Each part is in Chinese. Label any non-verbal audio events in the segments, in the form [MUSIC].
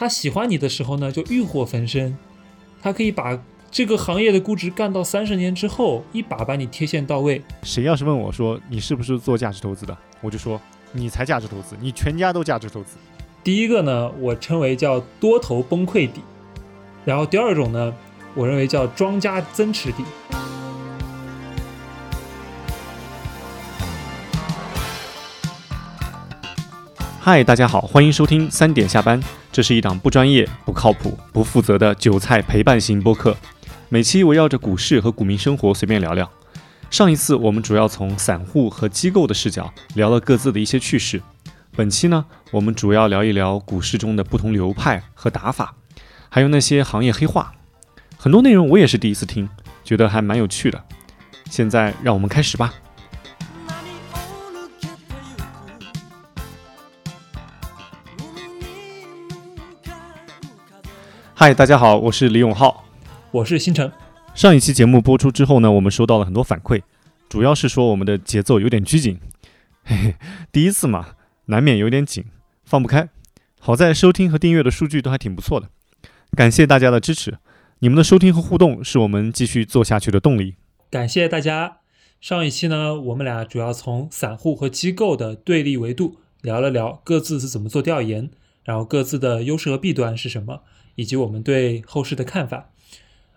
他喜欢你的时候呢，就欲火焚身，他可以把这个行业的估值干到三十年之后，一把把你贴现到位。谁要是问我说你是不是做价值投资的，我就说你才价值投资，你全家都价值投资。第一个呢，我称为叫多头崩溃底，然后第二种呢，我认为叫庄家增持底。嗨，大家好，欢迎收听三点下班。这是一档不专业、不靠谱、不负责的韭菜陪伴型播客，每期围绕着股市和股民生活随便聊聊。上一次我们主要从散户和机构的视角聊了各自的一些趣事，本期呢，我们主要聊一聊股市中的不同流派和打法，还有那些行业黑话。很多内容我也是第一次听，觉得还蛮有趣的。现在让我们开始吧。嗨，大家好，我是李永浩，我是星辰。上一期节目播出之后呢，我们收到了很多反馈，主要是说我们的节奏有点拘谨，嘿嘿，第一次嘛，难免有点紧，放不开。好在收听和订阅的数据都还挺不错的，感谢大家的支持，你们的收听和互动是我们继续做下去的动力。感谢大家。上一期呢，我们俩主要从散户和机构的对立维度聊了聊各自是怎么做调研，然后各自的优势和弊端是什么。以及我们对后市的看法，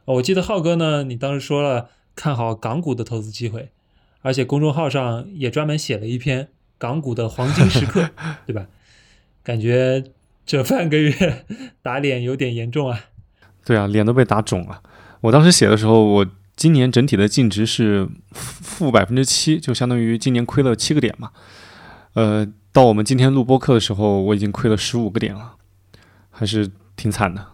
我记得浩哥呢，你当时说了看好港股的投资机会，而且公众号上也专门写了一篇港股的黄金时刻，[LAUGHS] 对吧？感觉这半个月 [LAUGHS] 打脸有点严重啊。对啊，脸都被打肿了。我当时写的时候，我今年整体的净值是负百分之七，就相当于今年亏了七个点嘛。呃，到我们今天录播课的时候，我已经亏了十五个点了，还是挺惨的。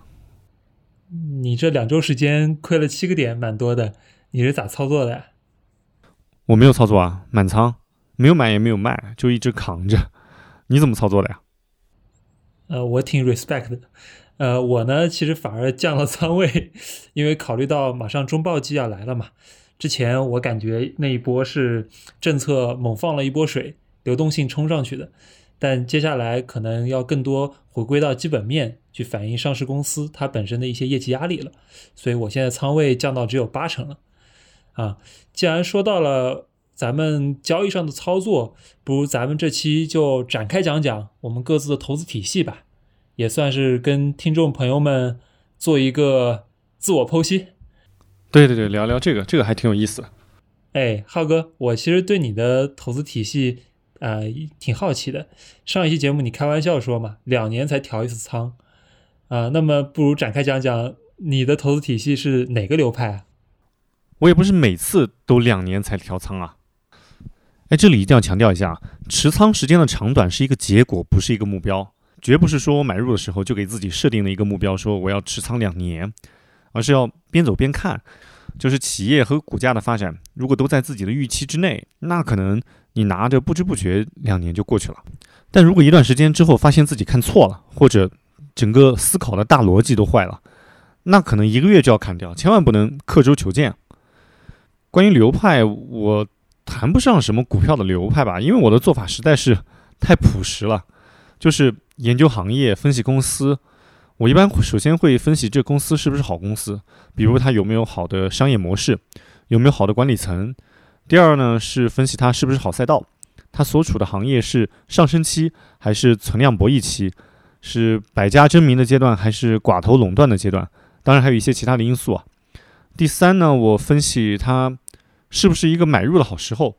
你这两周时间亏了七个点，蛮多的。你是咋操作的？我没有操作啊，满仓，没有买也没有卖，就一直扛着。你怎么操作的呀？呃，我挺 respect 的。呃，我呢，其实反而降了仓位，因为考虑到马上中报季要来了嘛。之前我感觉那一波是政策猛放了一波水，流动性冲上去的。但接下来可能要更多回归到基本面去反映上市公司它本身的一些业绩压力了，所以我现在仓位降到只有八成了。啊，既然说到了咱们交易上的操作，不如咱们这期就展开讲讲我们各自的投资体系吧，也算是跟听众朋友们做一个自我剖析。对对对，聊聊这个，这个还挺有意思。哎，浩哥，我其实对你的投资体系。呃，挺好奇的。上一期节目你开玩笑说嘛，两年才调一次仓啊。那么不如展开讲讲你的投资体系是哪个流派啊？我也不是每次都两年才调仓啊。哎，这里一定要强调一下，持仓时间的长短是一个结果，不是一个目标。绝不是说我买入的时候就给自己设定了一个目标，说我要持仓两年，而是要边走边看。就是企业和股价的发展，如果都在自己的预期之内，那可能。你拿着不知不觉两年就过去了，但如果一段时间之后发现自己看错了，或者整个思考的大逻辑都坏了，那可能一个月就要砍掉，千万不能刻舟求剑。关于流派，我谈不上什么股票的流派吧，因为我的做法实在是太朴实了，就是研究行业、分析公司。我一般首先会分析这公司是不是好公司，比如它有没有好的商业模式，有没有好的管理层。第二呢，是分析它是不是好赛道，它所处的行业是上升期还是存量博弈期，是百家争鸣的阶段还是寡头垄断的阶段，当然还有一些其他的因素啊。第三呢，我分析它是不是一个买入的好时候，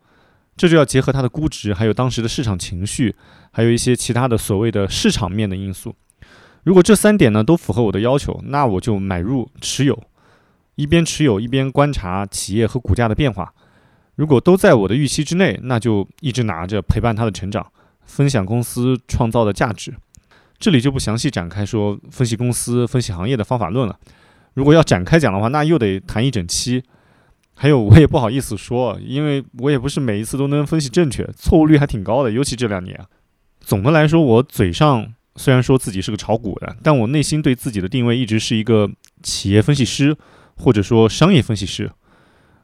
这就要结合它的估值，还有当时的市场情绪，还有一些其他的所谓的市场面的因素。如果这三点呢都符合我的要求，那我就买入持有，一边持有一边观察企业和股价的变化。如果都在我的预期之内，那就一直拿着陪伴他的成长，分享公司创造的价值。这里就不详细展开说分析公司、分析行业的方法论了。如果要展开讲的话，那又得谈一整期。还有我也不好意思说，因为我也不是每一次都能分析正确，错误率还挺高的，尤其这两年。总的来说，我嘴上虽然说自己是个炒股的，但我内心对自己的定位一直是一个企业分析师，或者说商业分析师。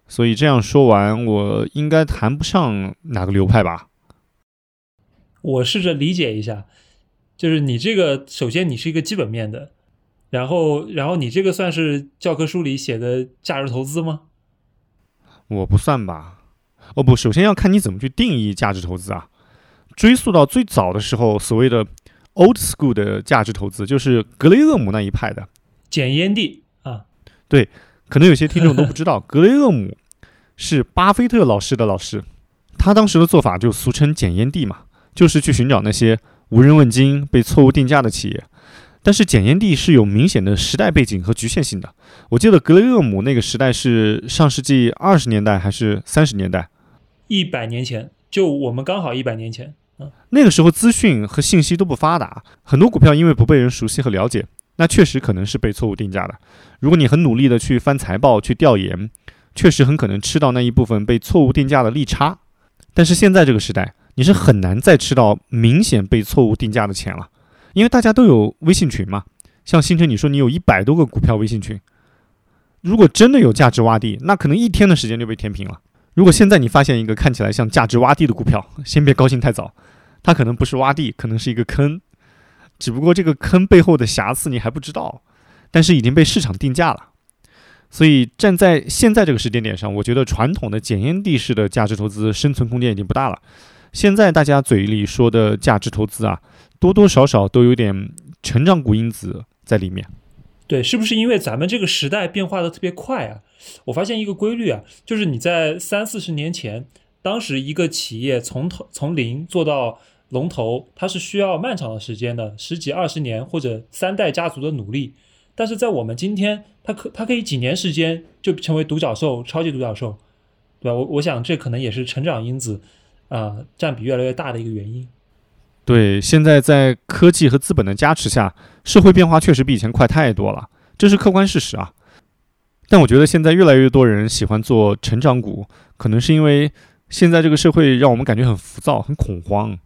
所以这样说完，我应该谈不上哪个流派吧？我试着理解一下，就是你这个，首先你是一个基本面的，然后然后你这个算是教科书里写的价值投资吗？我不算吧。哦不，首先要看你怎么去定义价值投资啊。追溯到最早的时候，所谓的 old school 的价值投资，就是格雷厄姆那一派的。捡烟蒂啊，对，可能有些听众都不知道，[LAUGHS] 格雷厄姆是巴菲特老师的老师，他当时的做法就俗称捡烟蒂嘛，就是去寻找那些无人问津、被错误定价的企业。但是检验地是有明显的时代背景和局限性的。我记得格雷厄姆那个时代是上世纪二十年代还是三十年代？一百年前，就我们刚好一百年前。嗯，那个时候资讯和信息都不发达，很多股票因为不被人熟悉和了解，那确实可能是被错误定价的。如果你很努力的去翻财报、去调研，确实很可能吃到那一部分被错误定价的利差。但是现在这个时代，你是很难再吃到明显被错误定价的钱了。因为大家都有微信群嘛，像星辰你说你有一百多个股票微信群，如果真的有价值洼地，那可能一天的时间就被填平了。如果现在你发现一个看起来像价值洼地的股票，先别高兴太早，它可能不是洼地，可能是一个坑，只不过这个坑背后的瑕疵你还不知道，但是已经被市场定价了。所以站在现在这个时间点上，我觉得传统的检验地式的价值投资生存空间已经不大了。现在大家嘴里说的价值投资啊。多多少少都有点成长股因子在里面，对，是不是因为咱们这个时代变化的特别快啊？我发现一个规律啊，就是你在三四十年前，当时一个企业从头从零做到龙头，它是需要漫长的时间的，十几二十年或者三代家族的努力。但是在我们今天，它可它可以几年时间就成为独角兽、超级独角兽，对吧？我我想这可能也是成长因子啊占比越来越大的一个原因。对，现在在科技和资本的加持下，社会变化确实比以前快太多了，这是客观事实啊。但我觉得现在越来越多人喜欢做成长股，可能是因为现在这个社会让我们感觉很浮躁、很恐慌。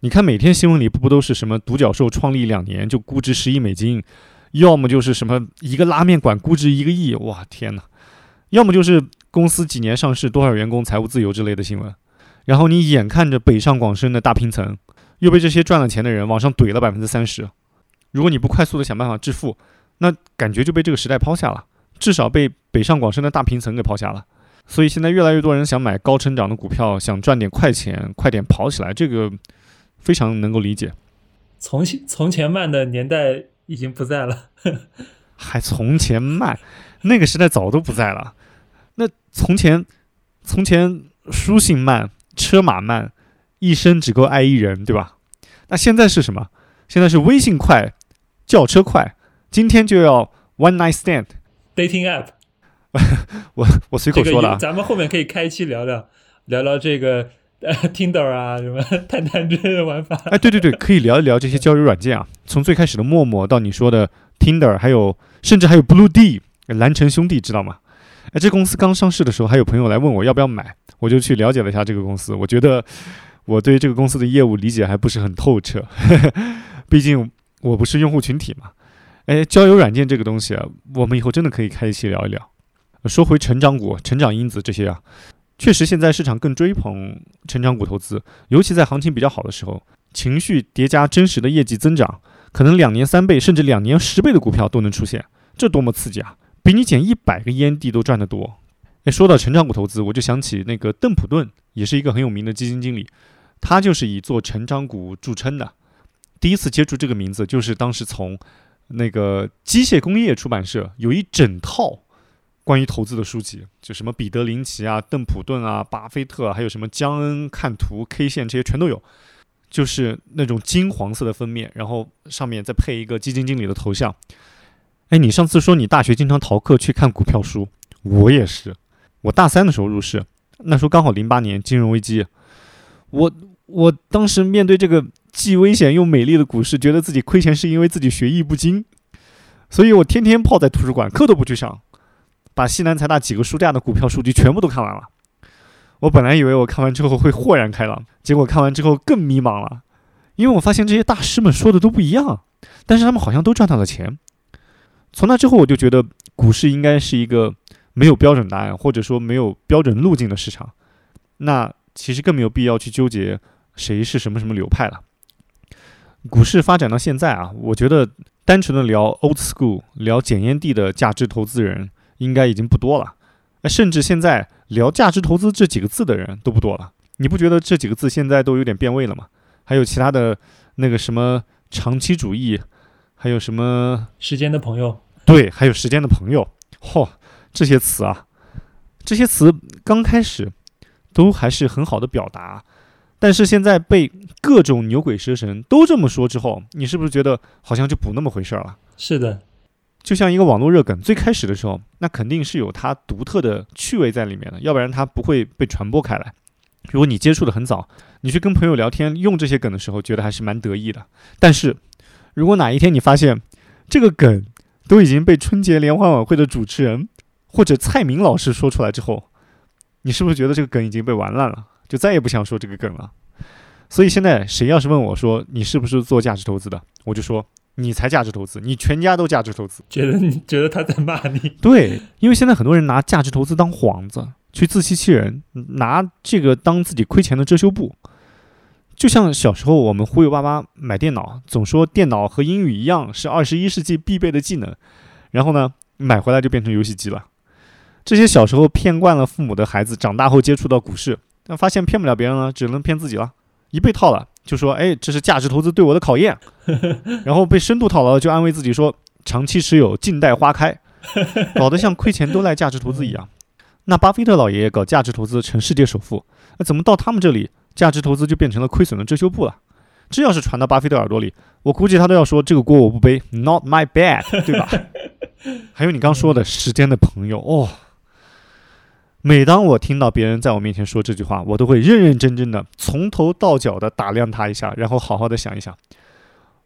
你看每天新闻里不不都是什么独角兽创立两年就估值十亿美金，要么就是什么一个拉面馆估值一个亿，哇天哪！要么就是公司几年上市多少员工财务自由之类的新闻。然后你眼看着北上广深的大平层。又被这些赚了钱的人往上怼了百分之三十，如果你不快速的想办法致富，那感觉就被这个时代抛下了，至少被北上广深的大平层给抛下了。所以现在越来越多人想买高成长的股票，想赚点快钱，快点跑起来，这个非常能够理解。从前从前慢的年代已经不在了，[LAUGHS] 还从前慢，那个时代早都不在了。那从前从前书信慢，车马慢。一生只够爱一人，对吧？那现在是什么？现在是微信快，轿车快，今天就要 one night stand dating app。[LAUGHS] 我我随口说的。咱们后面可以开一期聊聊，聊聊这个呃 [LAUGHS] Tinder 啊，什么 [LAUGHS] 探探之类的玩法。哎，对对对，可以聊一聊这些 [LAUGHS] 交友软件啊。从最开始的陌陌到你说的 Tinder，还有甚至还有 Blue D 蓝城兄弟，知道吗？哎，这公司刚上市的时候，还有朋友来问我要不要买，我就去了解了一下这个公司，我觉得。我对这个公司的业务理解还不是很透彻，毕竟我不是用户群体嘛。哎，交友软件这个东西啊，我们以后真的可以开一期聊一聊。说回成长股、成长因子这些啊，确实现在市场更追捧成长股投资，尤其在行情比较好的时候，情绪叠加真实的业绩增长，可能两年三倍甚至两年十倍的股票都能出现，这多么刺激啊！比你捡一百个烟蒂都赚得多。哎，说到成长股投资，我就想起那个邓普顿，也是一个很有名的基金经理。他就是以做成长股著称的。第一次接触这个名字，就是当时从那个机械工业出版社有一整套关于投资的书籍，就什么彼得林奇啊、邓普顿啊、巴菲特，还有什么江恩看图、K 线这些全都有，就是那种金黄色的封面，然后上面再配一个基金经理的头像。哎，你上次说你大学经常逃课去看股票书，我也是。我大三的时候入市，那时候刚好零八年金融危机，我。我当时面对这个既危险又美丽的股市，觉得自己亏钱是因为自己学艺不精，所以我天天泡在图书馆，课都不去上，把西南财大几个书架的股票数据全部都看完了。我本来以为我看完之后会豁然开朗，结果看完之后更迷茫了，因为我发现这些大师们说的都不一样，但是他们好像都赚到了钱。从那之后，我就觉得股市应该是一个没有标准答案，或者说没有标准路径的市场。那其实更没有必要去纠结。谁是什么什么流派了？股市发展到现在啊，我觉得单纯的聊 old school，聊检验地的价值投资人应该已经不多了。哎，甚至现在聊价值投资这几个字的人都不多了。你不觉得这几个字现在都有点变味了吗？还有其他的那个什么长期主义，还有什么时间的朋友，对，还有时间的朋友，嚯，这些词啊，这些词刚开始都还是很好的表达，但是现在被各种牛鬼蛇神都这么说之后，你是不是觉得好像就不那么回事儿了？是的，就像一个网络热梗，最开始的时候，那肯定是有它独特的趣味在里面的，要不然它不会被传播开来。如果你接触的很早，你去跟朋友聊天用这些梗的时候，觉得还是蛮得意的。但是，如果哪一天你发现这个梗都已经被春节联欢晚会的主持人或者蔡明老师说出来之后，你是不是觉得这个梗已经被玩烂了，就再也不想说这个梗了？所以现在谁要是问我说你是不是做价值投资的，我就说你才价值投资，你全家都价值投资。觉得你觉得他在骂你？对，因为现在很多人拿价值投资当幌子。去自欺欺人，拿这个当自己亏钱的遮羞布，就像小时候我们忽悠爸妈买电脑，总说电脑和英语一样是二十一世纪必备的技能，然后呢买回来就变成游戏机了。这些小时候骗惯了父母的孩子，长大后接触到股市，但发现骗不了别人了，只能骗自己了。一被套了，就说：“哎，这是价值投资对我的考验。[LAUGHS] ”然后被深度套牢，就安慰自己说：“长期持有，静待花开。[LAUGHS] ”搞得像亏钱都赖价值投资一样。那巴菲特老爷爷搞价值投资成世界首富，那怎么到他们这里价值投资就变成了亏损的遮羞布了？这要是传到巴菲特耳朵里，我估计他都要说这个锅我不背，Not my bad，对吧？[LAUGHS] 还有你刚说的时间的朋友哦，每当我听到别人在我面前说这句话，我都会认认真真的从头到脚的打量他一下，然后好好的想一想，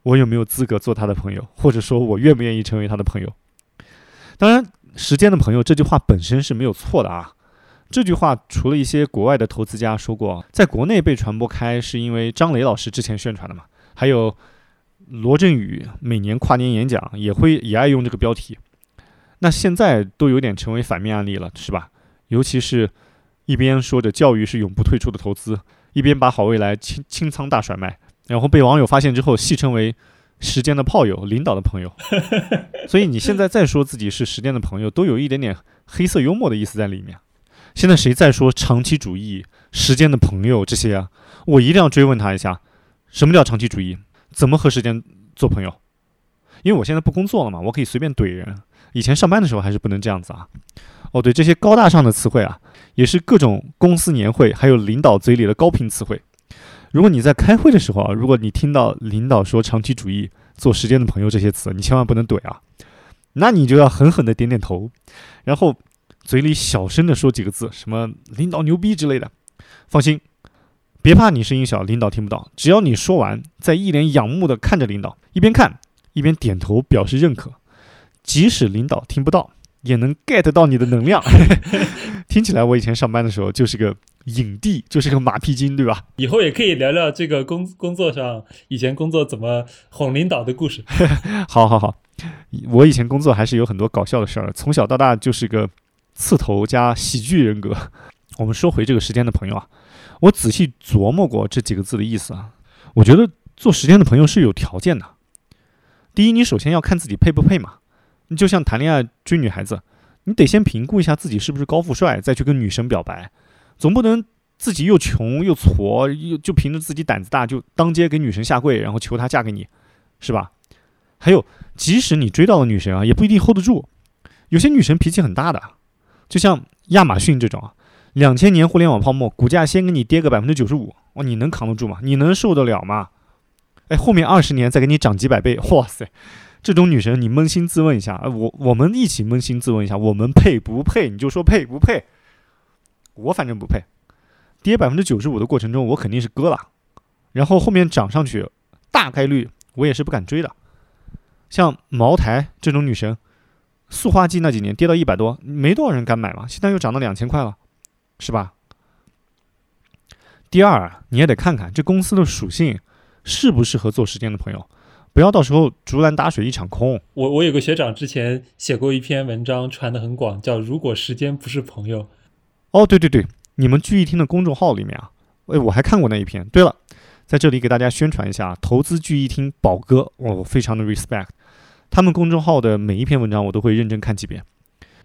我有没有资格做他的朋友，或者说我愿不愿意成为他的朋友？当然。时间的朋友这句话本身是没有错的啊。这句话除了一些国外的投资家说过，在国内被传播开，是因为张磊老师之前宣传的嘛。还有罗振宇每年跨年演讲也会也爱用这个标题。那现在都有点成为反面案例了，是吧？尤其是一边说着教育是永不退出的投资，一边把好未来清清仓大甩卖，然后被网友发现之后戏称为。时间的炮友，领导的朋友，[LAUGHS] 所以你现在再说自己是时间的朋友，都有一点点黑色幽默的意思在里面。现在谁再说长期主义、时间的朋友这些啊，我一定要追问他一下，什么叫长期主义？怎么和时间做朋友？因为我现在不工作了嘛，我可以随便怼人。以前上班的时候还是不能这样子啊。哦，对，这些高大上的词汇啊，也是各种公司年会还有领导嘴里的高频词汇。如果你在开会的时候啊，如果你听到领导说长期主义、做时间的朋友这些词，你千万不能怼啊，那你就要狠狠的点点头，然后嘴里小声的说几个字，什么领导牛逼之类的。放心，别怕你声音小，领导听不到。只要你说完，再一脸仰慕的看着领导，一边看一边点头表示认可，即使领导听不到，也能 get 到你的能量。[LAUGHS] 听起来我以前上班的时候就是个。影帝就是个马屁精，对吧？以后也可以聊聊这个工工作上以前工作怎么哄领导的故事。[LAUGHS] 好好好，我以前工作还是有很多搞笑的事儿，从小到大就是个刺头加喜剧人格。我们说回这个时间的朋友啊，我仔细琢磨过这几个字的意思啊，我觉得做时间的朋友是有条件的。第一，你首先要看自己配不配嘛，你就像谈恋爱追女孩子，你得先评估一下自己是不是高富帅，再去跟女神表白。总不能自己又穷又矬，又就凭着自己胆子大就当街给女神下跪，然后求她嫁给你，是吧？还有，即使你追到了女神啊，也不一定 hold 得住。有些女神脾气很大的，就像亚马逊这种啊，两千年互联网泡沫，股价先给你跌个百分之九十五，哇，你能扛得住吗？你能受得了吗？哎，后面二十年再给你涨几百倍，哇塞，这种女神你扪心自问一下，我我们一起扪心自问一下，我们配不配？你就说配不配？我反正不配，跌百分之九十五的过程中，我肯定是割了，然后后面涨上去，大概率我也是不敢追的。像茅台这种女神，塑化剂那几年跌到一百多，没多少人敢买嘛，现在又涨到两千块了，是吧？第二，你也得看看这公司的属性适不适合做时间的朋友，不要到时候竹篮打水一场空。我我有个学长之前写过一篇文章，传的很广，叫《如果时间不是朋友》。哦，对对对，你们聚义厅的公众号里面啊，哎，我还看过那一篇。对了，在这里给大家宣传一下，投资聚义厅宝哥，我非常的 respect，他们公众号的每一篇文章我都会认真看几遍。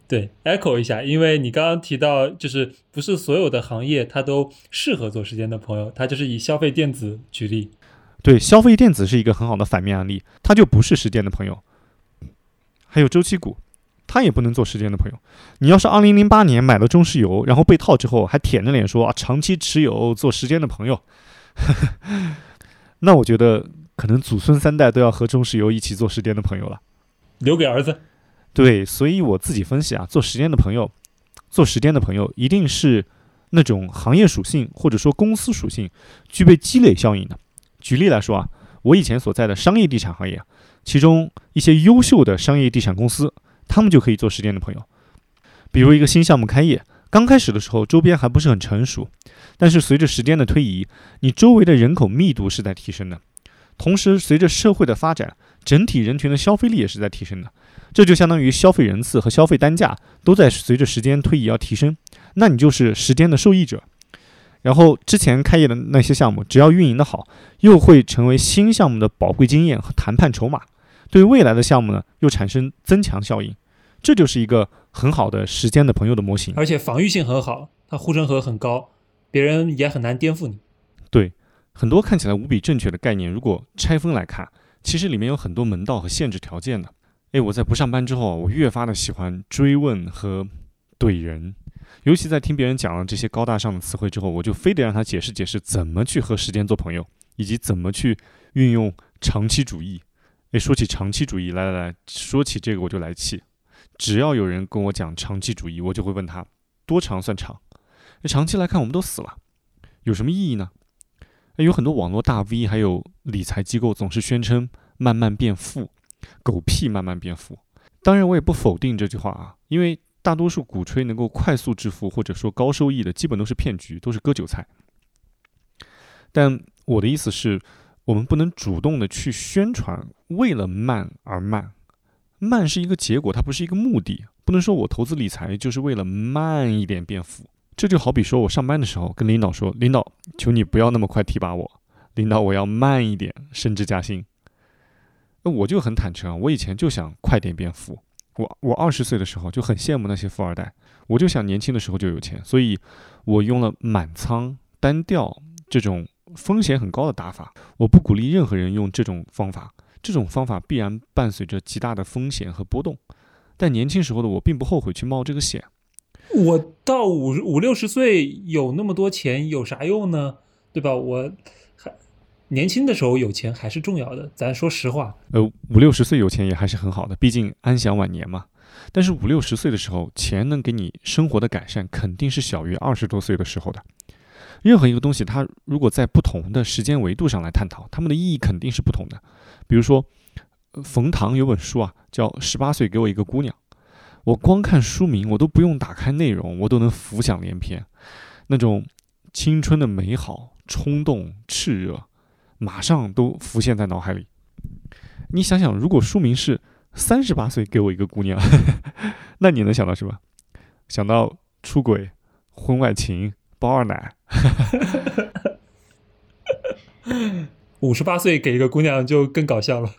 对，echo 一下，因为你刚刚提到，就是不是所有的行业它都适合做时间的朋友，它就是以消费电子举例。对，消费电子是一个很好的反面案例，它就不是时间的朋友。还有周期股，它也不能做时间的朋友。你要是二零零八年买了中石油，然后被套之后还舔着脸说啊长期持有做时间的朋友，[LAUGHS] 那我觉得可能祖孙三代都要和中石油一起做时间的朋友了，留给儿子。对，所以我自己分析啊，做时间的朋友，做时间的朋友一定是那种行业属性或者说公司属性具备积累效应的。举例来说啊，我以前所在的商业地产行业，其中一些优秀的商业地产公司，他们就可以做时间的朋友。比如一个新项目开业，刚开始的时候周边还不是很成熟，但是随着时间的推移，你周围的人口密度是在提升的，同时随着社会的发展，整体人群的消费力也是在提升的。这就相当于消费人次和消费单价都在随着时间推移要提升，那你就是时间的受益者。然后之前开业的那些项目，只要运营的好，又会成为新项目的宝贵经验和谈判筹码，对未来的项目呢又产生增强效应。这就是一个很好的时间的朋友的模型，而且防御性很好，它护城河很高，别人也很难颠覆你。对，很多看起来无比正确的概念，如果拆分来看，其实里面有很多门道和限制条件的。哎，我在不上班之后，我越发的喜欢追问和怼人，尤其在听别人讲了这些高大上的词汇之后，我就非得让他解释解释怎么去和时间做朋友，以及怎么去运用长期主义。哎，说起长期主义，来来来说起这个我就来气。只要有人跟我讲长期主义，我就会问他多长算长？那长期来看，我们都死了，有什么意义呢？有很多网络大 V 还有理财机构总是宣称慢慢变富。狗屁慢慢变富，当然我也不否定这句话啊，因为大多数鼓吹能够快速致富或者说高收益的，基本都是骗局，都是割韭菜。但我的意思是，我们不能主动的去宣传为了慢而慢，慢是一个结果，它不是一个目的。不能说我投资理财就是为了慢一点变富。这就好比说我上班的时候跟领导说，领导，求你不要那么快提拔我，领导我要慢一点升职加薪。那我就很坦诚啊，我以前就想快点变富。我我二十岁的时候就很羡慕那些富二代，我就想年轻的时候就有钱，所以我用了满仓单调这种风险很高的打法。我不鼓励任何人用这种方法，这种方法必然伴随着极大的风险和波动。但年轻时候的我并不后悔去冒这个险。我到五五六十岁有那么多钱有啥用呢？对吧？我。年轻的时候有钱还是重要的，咱说实话。呃，五六十岁有钱也还是很好的，毕竟安享晚年嘛。但是五六十岁的时候，钱能给你生活的改善肯定是小于二十多岁的时候的。任何一个东西，它如果在不同的时间维度上来探讨，它们的意义肯定是不同的。比如说，冯唐有本书啊，叫《十八岁给我一个姑娘》，我光看书名，我都不用打开内容，我都能浮想联翩，那种青春的美好、冲动、炽热。马上都浮现在脑海里。你想想，如果书名是“三十八岁给我一个姑娘”，[LAUGHS] 那你能想到什么？想到出轨、婚外情、包二奶。五十八岁给一个姑娘就更搞笑了。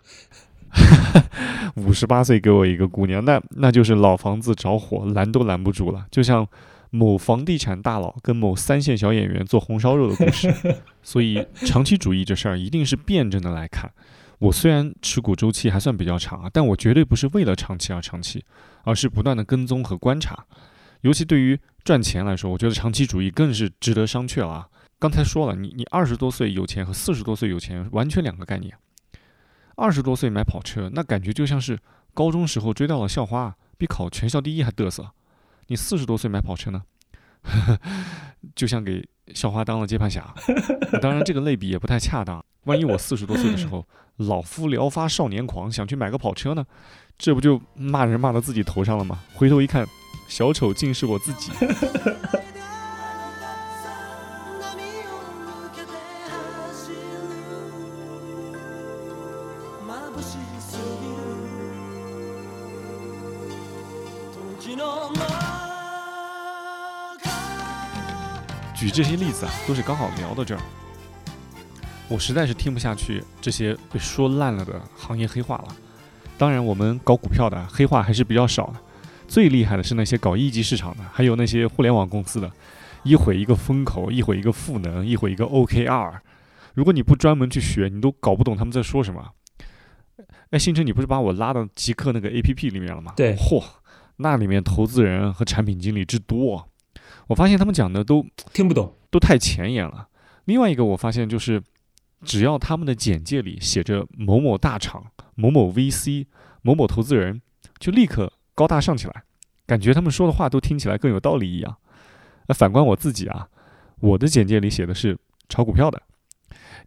五十八岁给我一个姑娘，那那就是老房子着火，拦都拦不住了。就像。某房地产大佬跟某三线小演员做红烧肉的故事，[LAUGHS] 所以长期主义这事儿一定是辩证的来看。我虽然持股周期还算比较长啊，但我绝对不是为了长期而长期，而是不断的跟踪和观察。尤其对于赚钱来说，我觉得长期主义更是值得商榷了。刚才说了，你你二十多岁有钱和四十多岁有钱完全两个概念。二十多岁买跑车，那感觉就像是高中时候追到了校花，比考全校第一还嘚瑟。你四十多岁买跑车呢，[LAUGHS] 就像给校花当了接盘侠。[LAUGHS] 当然，这个类比也不太恰当。万一我四十多岁的时候，[LAUGHS] 老夫聊发少年狂，想去买个跑车呢，这不就骂人骂到自己头上了吗？回头一看，小丑竟是我自己。举这些例子啊，都是刚好聊到这儿。我实在是听不下去这些被说烂了的行业黑话了。当然，我们搞股票的黑话还是比较少的，最厉害的是那些搞一级市场的，还有那些互联网公司的，一会一个风口，一会一个赋能，一会一个 OKR。如果你不专门去学，你都搞不懂他们在说什么。哎，星辰，你不是把我拉到极客那个 APP 里面了吗？对，嚯，那里面投资人和产品经理之多，我发现他们讲的都听不懂，都太前沿了。另外一个，我发现就是。只要他们的简介里写着某某大厂、某某 VC、某某投资人，就立刻高大上起来，感觉他们说的话都听起来更有道理一样。那反观我自己啊，我的简介里写的是炒股票的。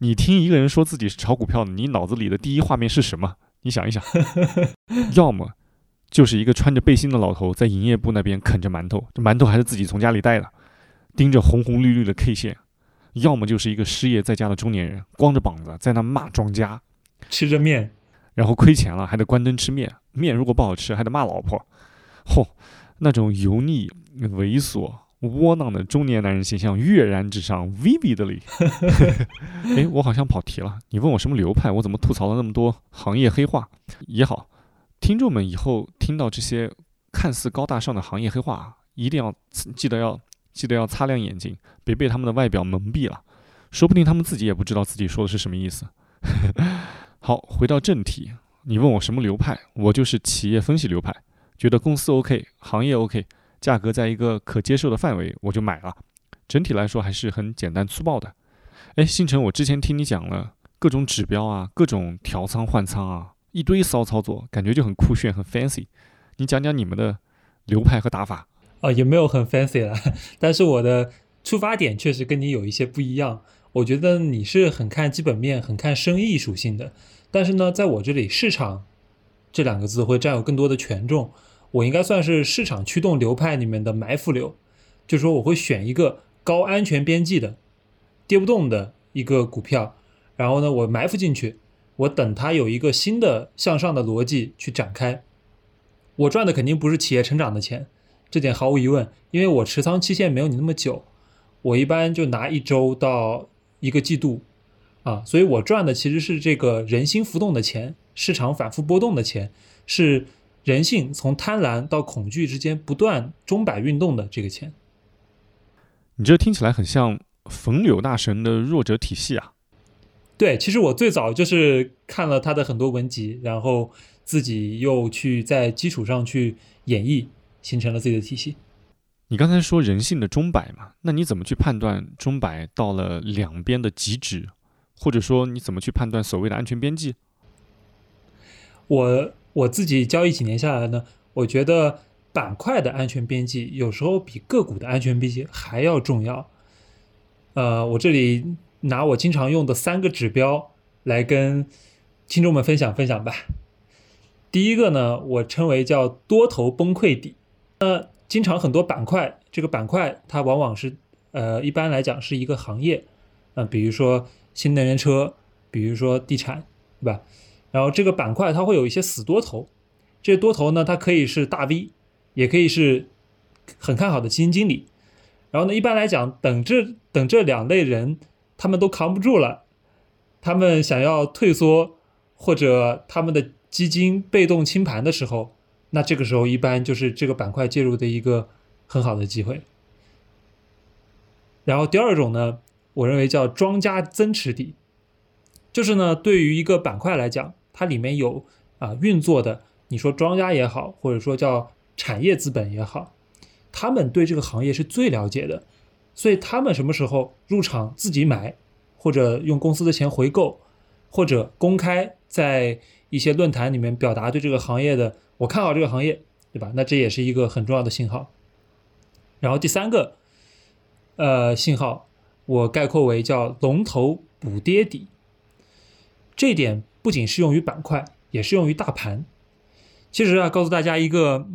你听一个人说自己是炒股票的，你脑子里的第一画面是什么？你想一想，[LAUGHS] 要么就是一个穿着背心的老头在营业部那边啃着馒头，这馒头还是自己从家里带的，盯着红红绿绿的 K 线。要么就是一个失业在家的中年人，光着膀子在那骂庄家，吃着面，然后亏钱了还得关灯吃面，面如果不好吃还得骂老婆，嚯，那种油腻、猥琐、窝囊的中年男人形象跃然纸上，vividly。[LAUGHS] 哎，我好像跑题了，你问我什么流派，我怎么吐槽了那么多行业黑话？也好，听众们以后听到这些看似高大上的行业黑话，一定要记得要。记得要擦亮眼睛，别被他们的外表蒙蔽了，说不定他们自己也不知道自己说的是什么意思。[LAUGHS] 好，回到正题，你问我什么流派，我就是企业分析流派，觉得公司 OK，行业 OK，价格在一个可接受的范围，我就买了。整体来说还是很简单粗暴的。哎，星辰，我之前听你讲了各种指标啊，各种调仓换仓啊，一堆骚操作，感觉就很酷炫，很 fancy。你讲讲你们的流派和打法。啊，也没有很 fancy 了，[LAUGHS] 但是我的出发点确实跟你有一些不一样。我觉得你是很看基本面、很看生意属性的，但是呢，在我这里，市场这两个字会占有更多的权重。我应该算是市场驱动流派里面的埋伏流，就是说我会选一个高安全边际的、跌不动的一个股票，然后呢，我埋伏进去，我等它有一个新的向上的逻辑去展开，我赚的肯定不是企业成长的钱。这点毫无疑问，因为我持仓期限没有你那么久，我一般就拿一周到一个季度，啊，所以我赚的其实是这个人心浮动的钱，市场反复波动的钱，是人性从贪婪到恐惧之间不断钟摆运动的这个钱。你这听起来很像冯柳大神的弱者体系啊。对，其实我最早就是看了他的很多文集，然后自己又去在基础上去演绎。形成了自己的体系。你刚才说人性的钟摆嘛，那你怎么去判断钟摆到了两边的极值，或者说你怎么去判断所谓的安全边际？我我自己交易几年下来呢，我觉得板块的安全边际有时候比个股的安全边际还要重要。呃，我这里拿我经常用的三个指标来跟听众们分享分享吧。第一个呢，我称为叫多头崩溃底。那经常很多板块，这个板块它往往是，呃，一般来讲是一个行业，啊，比如说新能源车，比如说地产，对吧？然后这个板块它会有一些死多头，这多头呢，它可以是大 V，也可以是很看好的基金经理。然后呢，一般来讲，等这等这两类人他们都扛不住了，他们想要退缩，或者他们的基金被动清盘的时候。那这个时候一般就是这个板块介入的一个很好的机会。然后第二种呢，我认为叫庄家增持底，就是呢对于一个板块来讲，它里面有啊运作的，你说庄家也好，或者说叫产业资本也好，他们对这个行业是最了解的，所以他们什么时候入场自己买，或者用公司的钱回购，或者公开在一些论坛里面表达对这个行业的。我看好这个行业，对吧？那这也是一个很重要的信号。然后第三个，呃，信号我概括为叫龙头补跌底。这点不仅适用于板块，也适用于大盘。其实啊，告诉大家一个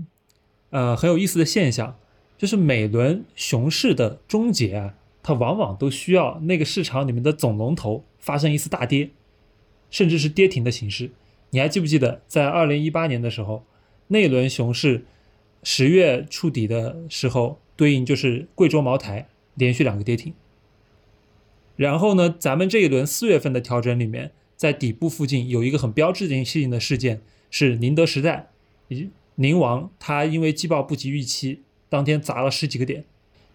呃很有意思的现象，就是每轮熊市的终结啊，它往往都需要那个市场里面的总龙头发生一次大跌，甚至是跌停的形式。你还记不记得，在二零一八年的时候，那轮熊市十月触底的时候，对应就是贵州茅台连续两个跌停。然后呢，咱们这一轮四月份的调整里面，在底部附近有一个很标志性的事件，是宁德时代，宁王他因为季报不及预期，当天砸了十几个点，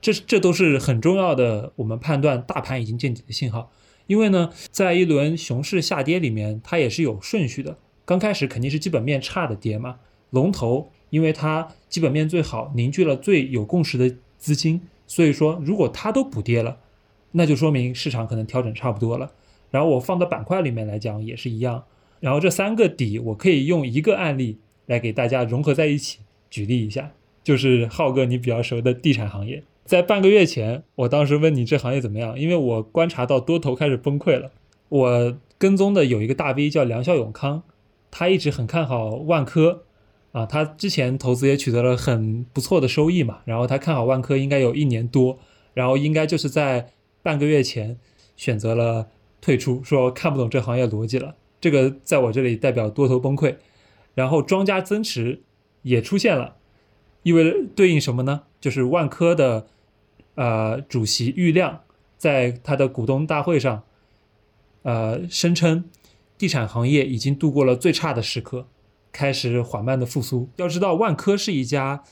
这这都是很重要的，我们判断大盘已经见底的信号。因为呢，在一轮熊市下跌里面，它也是有顺序的，刚开始肯定是基本面差的跌嘛，龙头因为它基本面最好，凝聚了最有共识的资金，所以说如果它都补跌了。那就说明市场可能调整差不多了。然后我放到板块里面来讲也是一样。然后这三个底，我可以用一个案例来给大家融合在一起举例一下，就是浩哥你比较熟的地产行业。在半个月前，我当时问你这行业怎么样，因为我观察到多头开始崩溃了。我跟踪的有一个大 V 叫梁孝永康，他一直很看好万科啊，他之前投资也取得了很不错的收益嘛。然后他看好万科应该有一年多，然后应该就是在。半个月前选择了退出，说看不懂这行业逻辑了。这个在我这里代表多头崩溃。然后庄家增持也出现了，意味对应什么呢？就是万科的呃主席郁亮在他的股东大会上呃声称，地产行业已经度过了最差的时刻，开始缓慢的复苏。要知道，万科是一家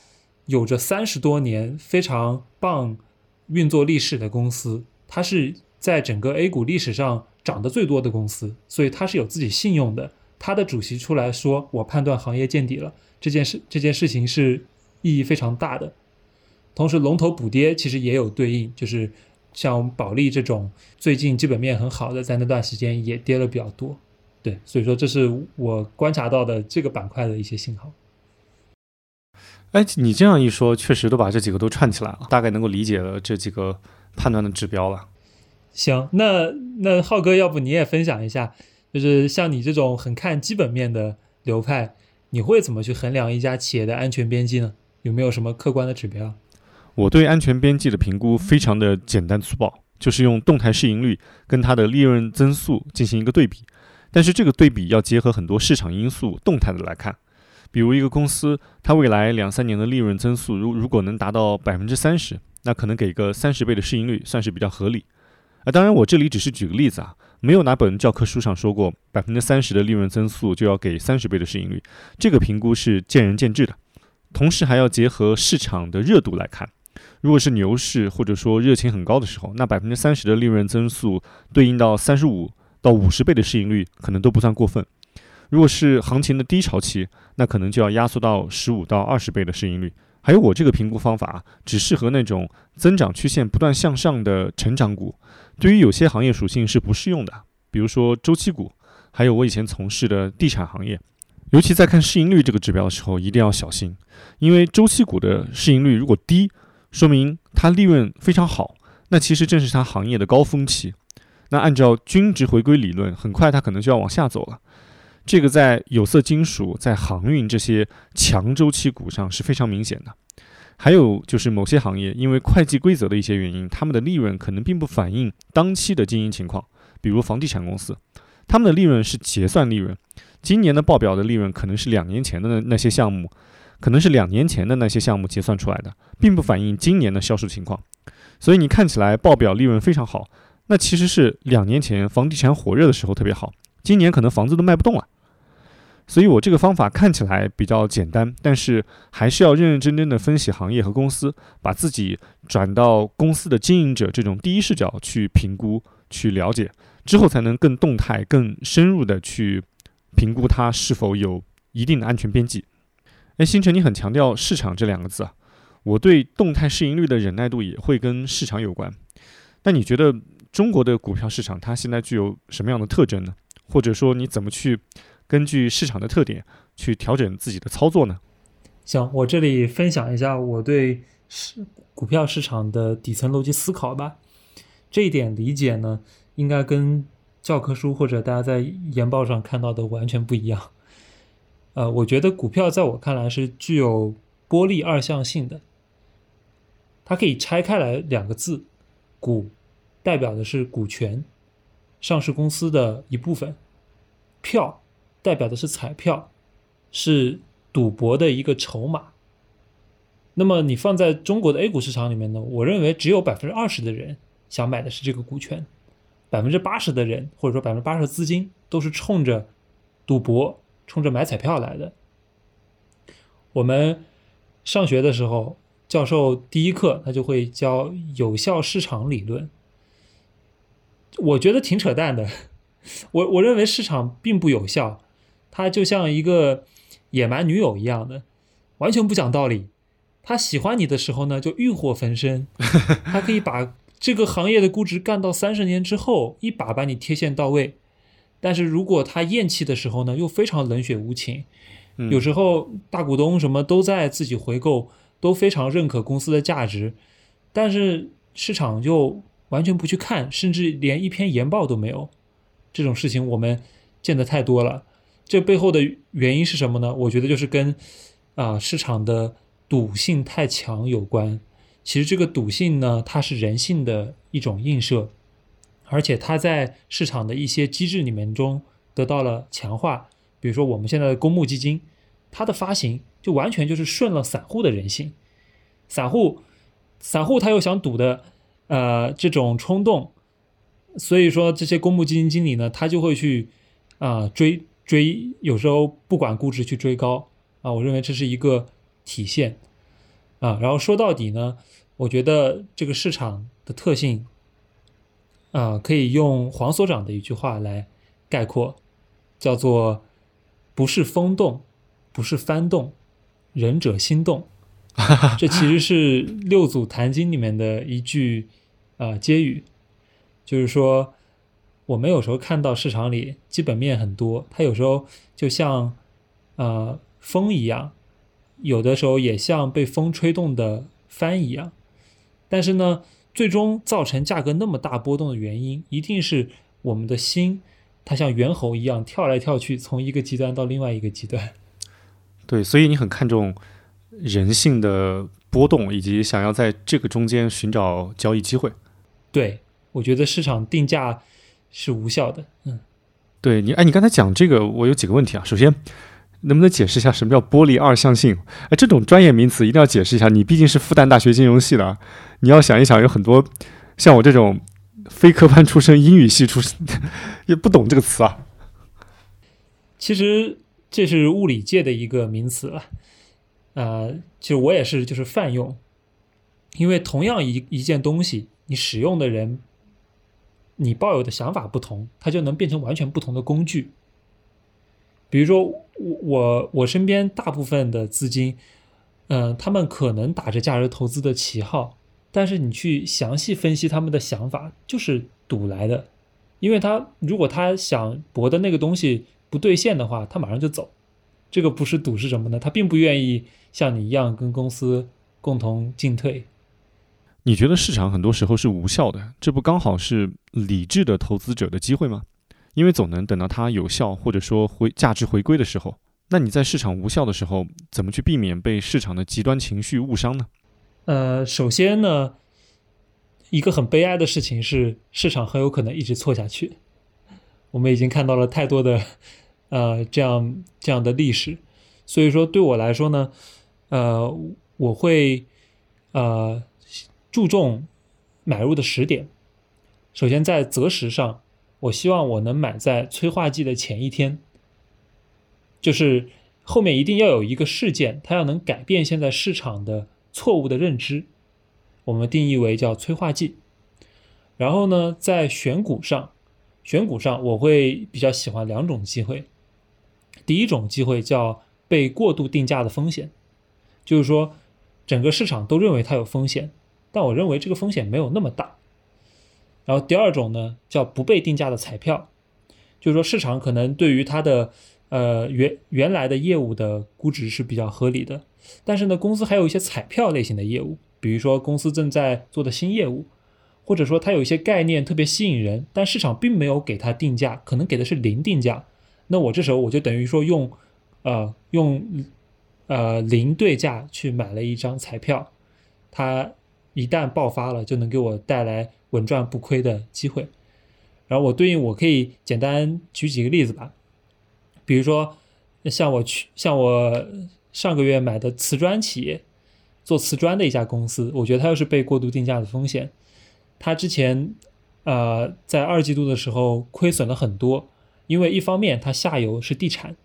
有着三十多年非常棒运作历史的公司。它是在整个 A 股历史上涨得最多的公司，所以它是有自己信用的。它的主席出来说：“我判断行业见底了。”这件事这件事情是意义非常大的。同时，龙头补跌其实也有对应，就是像保利这种最近基本面很好的，在那段时间也跌了比较多。对，所以说这是我观察到的这个板块的一些信号。哎，你这样一说，确实都把这几个都串起来了，大概能够理解了这几个。判断的指标了。行，那那浩哥，要不你也分享一下，就是像你这种很看基本面的流派，你会怎么去衡量一家企业的安全边际呢？有没有什么客观的指标？我对安全边际的评估非常的简单粗暴，就是用动态市盈率跟它的利润增速进行一个对比。但是这个对比要结合很多市场因素动态的来看，比如一个公司它未来两三年的利润增速，如如果能达到百分之三十。那可能给个三十倍的市盈率算是比较合理，啊，当然我这里只是举个例子啊，没有哪本教科书上说过百分之三十的利润增速就要给三十倍的市盈率，这个评估是见仁见智的。同时还要结合市场的热度来看，如果是牛市或者说热情很高的时候，那百分之三十的利润增速对应到三十五到五十倍的市盈率可能都不算过分。如果是行情的低潮期，那可能就要压缩到十五到二十倍的市盈率。还有我这个评估方法只适合那种增长曲线不断向上的成长股，对于有些行业属性是不适用的，比如说周期股，还有我以前从事的地产行业。尤其在看市盈率这个指标的时候，一定要小心，因为周期股的市盈率如果低，说明它利润非常好，那其实正是它行业的高峰期。那按照均值回归理论，很快它可能就要往下走了。这个在有色金属、在航运这些强周期股上是非常明显的。还有就是某些行业因为会计规则的一些原因，他们的利润可能并不反映当期的经营情况。比如房地产公司，他们的利润是结算利润，今年的报表的利润可能是两年前的那那些项目，可能是两年前的那些项目结算出来的，并不反映今年的销售情况。所以你看起来报表利润非常好，那其实是两年前房地产火热的时候特别好。今年可能房子都卖不动了，所以我这个方法看起来比较简单，但是还是要认认真真的分析行业和公司，把自己转到公司的经营者这种第一视角去评估、去了解，之后才能更动态、更深入的去评估它是否有一定的安全边际。哎，星辰，你很强调市场这两个字啊，我对动态市盈率的忍耐度也会跟市场有关。那你觉得中国的股票市场它现在具有什么样的特征呢？或者说你怎么去根据市场的特点去调整自己的操作呢？行，我这里分享一下我对市股票市场的底层逻辑思考吧。这一点理解呢，应该跟教科书或者大家在研报上看到的完全不一样。呃，我觉得股票在我看来是具有波粒二象性的，它可以拆开来两个字，股代表的是股权。上市公司的一部分，票代表的是彩票，是赌博的一个筹码。那么你放在中国的 A 股市场里面呢？我认为只有百分之二十的人想买的是这个股权，百分之八十的人或者说百分之八十的资金都是冲着赌博、冲着买彩票来的。我们上学的时候，教授第一课他就会教有效市场理论，我觉得挺扯淡的。[LAUGHS] 我我认为市场并不有效，它就像一个野蛮女友一样的，完全不讲道理。他喜欢你的时候呢，就欲火焚身，[LAUGHS] 他可以把这个行业的估值干到三十年之后，一把把你贴现到位。但是如果他厌弃的时候呢，又非常冷血无情。有时候大股东什么都在自己回购，都非常认可公司的价值，但是市场就完全不去看，甚至连一篇研报都没有。这种事情我们见得太多了。这背后的原因是什么呢？我觉得就是跟啊市场的赌性太强有关。其实这个赌性呢，它是人性的一种映射，而且它在市场的一些机制里面中得到了强化。比如说我们现在的公募基金，它的发行就完全就是顺了散户的人性。散户，散户他又想赌的，呃，这种冲动，所以说这些公募基金经理呢，他就会去啊追追，有时候不管估值去追高啊。我认为这是一个体现啊。然后说到底呢，我觉得这个市场的特性啊，可以用黄所长的一句话来概括，叫做。不是风动，不是幡动，仁者心动。[LAUGHS] 这其实是六祖坛经里面的一句啊接语，就是说，我们有时候看到市场里基本面很多，它有时候就像啊风一样，有的时候也像被风吹动的帆一样。但是呢，最终造成价格那么大波动的原因，一定是我们的心。它像猿猴一样跳来跳去，从一个极端到另外一个极端。对，所以你很看重人性的波动，以及想要在这个中间寻找交易机会。对，我觉得市场定价是无效的。嗯，对你，哎，你刚才讲这个，我有几个问题啊。首先，能不能解释一下什么叫玻璃二象性？哎，这种专业名词一定要解释一下。你毕竟是复旦大学金融系的，你要想一想，有很多像我这种。非科班出身，英语系出身，[LAUGHS] 也不懂这个词啊。其实这是物理界的一个名词了，呃，其实我也是就是泛用，因为同样一一件东西，你使用的人，你抱有的想法不同，它就能变成完全不同的工具。比如说，我我我身边大部分的资金，嗯，他们可能打着价值投资的旗号。但是你去详细分析他们的想法，就是赌来的，因为他如果他想博的那个东西不兑现的话，他马上就走。这个不是赌是什么呢？他并不愿意像你一样跟公司共同进退。你觉得市场很多时候是无效的，这不刚好是理智的投资者的机会吗？因为总能等到它有效或者说回价值回归的时候。那你在市场无效的时候，怎么去避免被市场的极端情绪误伤呢？呃，首先呢，一个很悲哀的事情是，市场很有可能一直错下去。我们已经看到了太多的呃这样这样的历史，所以说对我来说呢，呃，我会呃注重买入的时点。首先在择时上，我希望我能买在催化剂的前一天，就是后面一定要有一个事件，它要能改变现在市场的。错误的认知，我们定义为叫催化剂。然后呢，在选股上，选股上我会比较喜欢两种机会。第一种机会叫被过度定价的风险，就是说整个市场都认为它有风险，但我认为这个风险没有那么大。然后第二种呢，叫不被定价的彩票，就是说市场可能对于它的呃原原来的业务的估值是比较合理的。但是呢，公司还有一些彩票类型的业务，比如说公司正在做的新业务，或者说它有一些概念特别吸引人，但市场并没有给它定价，可能给的是零定价。那我这时候我就等于说用，呃，用，呃零对价去买了一张彩票，它一旦爆发了，就能给我带来稳赚不亏的机会。然后我对应我可以简单举几个例子吧，比如说像我去像我。上个月买的瓷砖企业，做瓷砖的一家公司，我觉得它又是被过度定价的风险。它之前呃，在二季度的时候亏损了很多，因为一方面它下游是地产，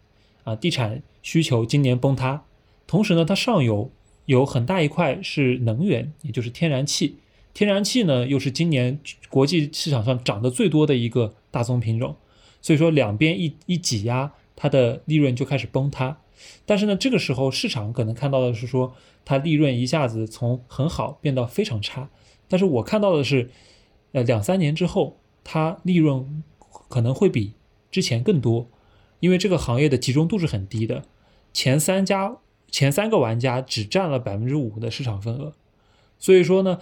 啊，地产需求今年崩塌，同时呢，它上游有很大一块是能源，也就是天然气，天然气呢又是今年国际市场上涨得最多的一个大宗品种，所以说两边一一挤压，它的利润就开始崩塌。但是呢，这个时候市场可能看到的是说，它利润一下子从很好变到非常差。但是我看到的是，呃，两三年之后，它利润可能会比之前更多，因为这个行业的集中度是很低的，前三家、前三个玩家只占了百分之五的市场份额。所以说呢，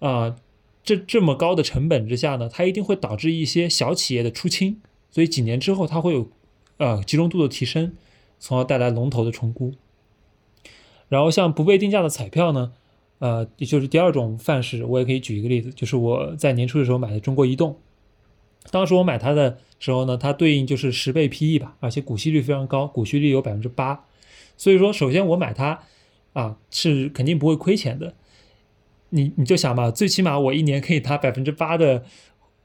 啊，这这么高的成本之下呢，它一定会导致一些小企业的出清，所以几年之后它会有，呃，集中度的提升。从而带来龙头的重估，然后像不被定价的彩票呢，呃，也就是第二种范式，我也可以举一个例子，就是我在年初的时候买的中国移动，当时我买它的时候呢，它对应就是十倍 PE 吧，而且股息率非常高，股息率有百分之八，所以说首先我买它啊是肯定不会亏钱的，你你就想嘛，最起码我一年可以拿百分之八的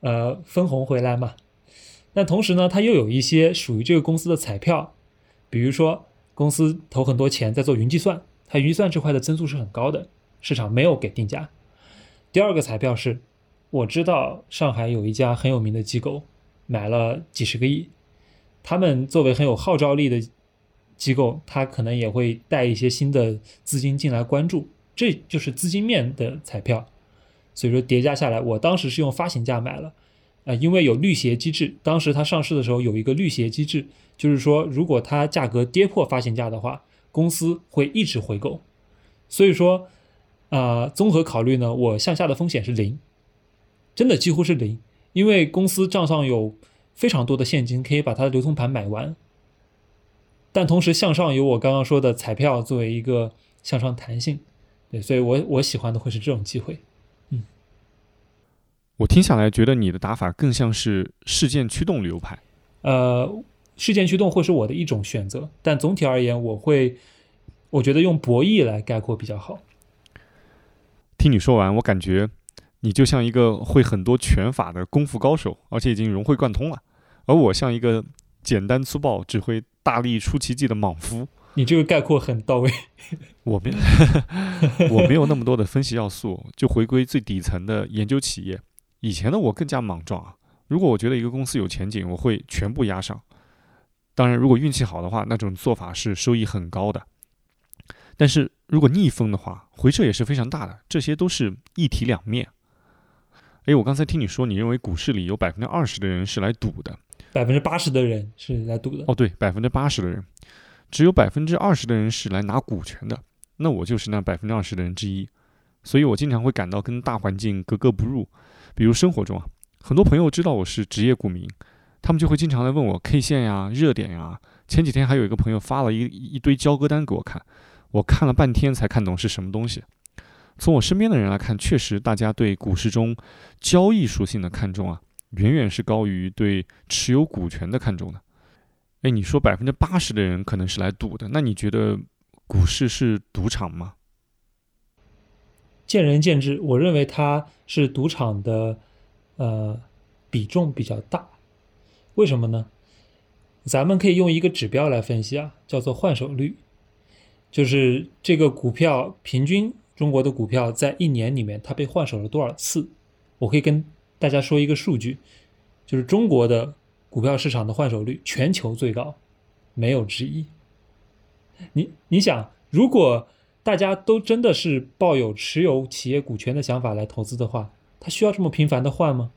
呃分红回来嘛，但同时呢，它又有一些属于这个公司的彩票。比如说，公司投很多钱在做云计算，它云计算这块的增速是很高的，市场没有给定价。第二个彩票是，我知道上海有一家很有名的机构买了几十个亿，他们作为很有号召力的机构，他可能也会带一些新的资金进来关注，这就是资金面的彩票。所以说叠加下来，我当时是用发行价买了。呃，因为有绿鞋机制，当时它上市的时候有一个绿鞋机制，就是说如果它价格跌破发行价的话，公司会一直回购。所以说，啊，综合考虑呢，我向下的风险是零，真的几乎是零，因为公司账上有非常多的现金，可以把它的流通盘买完。但同时向上有我刚刚说的彩票作为一个向上弹性，对，所以我我喜欢的会是这种机会。嗯我听下来觉得你的打法更像是事件驱动流派，呃，事件驱动会是我的一种选择，但总体而言，我会，我觉得用博弈来概括比较好。听你说完，我感觉你就像一个会很多拳法的功夫高手，而且已经融会贯通了，而我像一个简单粗暴、只会大力出奇迹的莽夫。你这个概括很到位。[LAUGHS] 我没，[LAUGHS] 我没有那么多的分析要素，就回归最底层的研究企业。以前的我更加莽撞啊！如果我觉得一个公司有前景，我会全部压上。当然，如果运气好的话，那种做法是收益很高的。但是如果逆风的话，回撤也是非常大的。这些都是一体两面。哎，我刚才听你说，你认为股市里有百分之二十的人是来赌的，百分之八十的人是来赌的。哦，对，百分之八十的人，只有百分之二十的人是来拿股权的。那我就是那百分之二十的人之一，所以我经常会感到跟大环境格格不入。比如生活中啊，很多朋友知道我是职业股民，他们就会经常来问我 K 线呀、热点呀。前几天还有一个朋友发了一一堆交割单给我看，我看了半天才看懂是什么东西。从我身边的人来看，确实大家对股市中交易属性的看重啊，远远是高于对持有股权的看重的。哎，你说百分之八十的人可能是来赌的，那你觉得股市是赌场吗？见仁见智，我认为它是赌场的，呃，比重比较大。为什么呢？咱们可以用一个指标来分析啊，叫做换手率，就是这个股票平均中国的股票在一年里面它被换手了多少次。我可以跟大家说一个数据，就是中国的股票市场的换手率全球最高，没有之一。你你想，如果大家都真的是抱有持有企业股权的想法来投资的话，他需要这么频繁的换吗？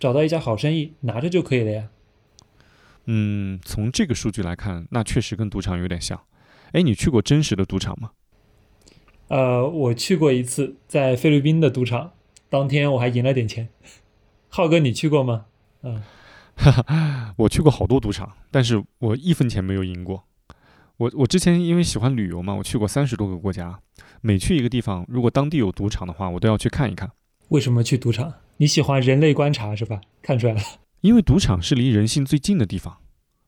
找到一家好生意拿着就可以了呀。嗯，从这个数据来看，那确实跟赌场有点像。哎，你去过真实的赌场吗？呃，我去过一次，在菲律宾的赌场，当天我还赢了点钱。浩哥，你去过吗？嗯，[LAUGHS] 我去过好多赌场，但是我一分钱没有赢过。我我之前因为喜欢旅游嘛，我去过三十多个国家。每去一个地方，如果当地有赌场的话，我都要去看一看。为什么去赌场？你喜欢人类观察是吧？[LAUGHS] 看出来了。因为赌场是离人性最近的地方。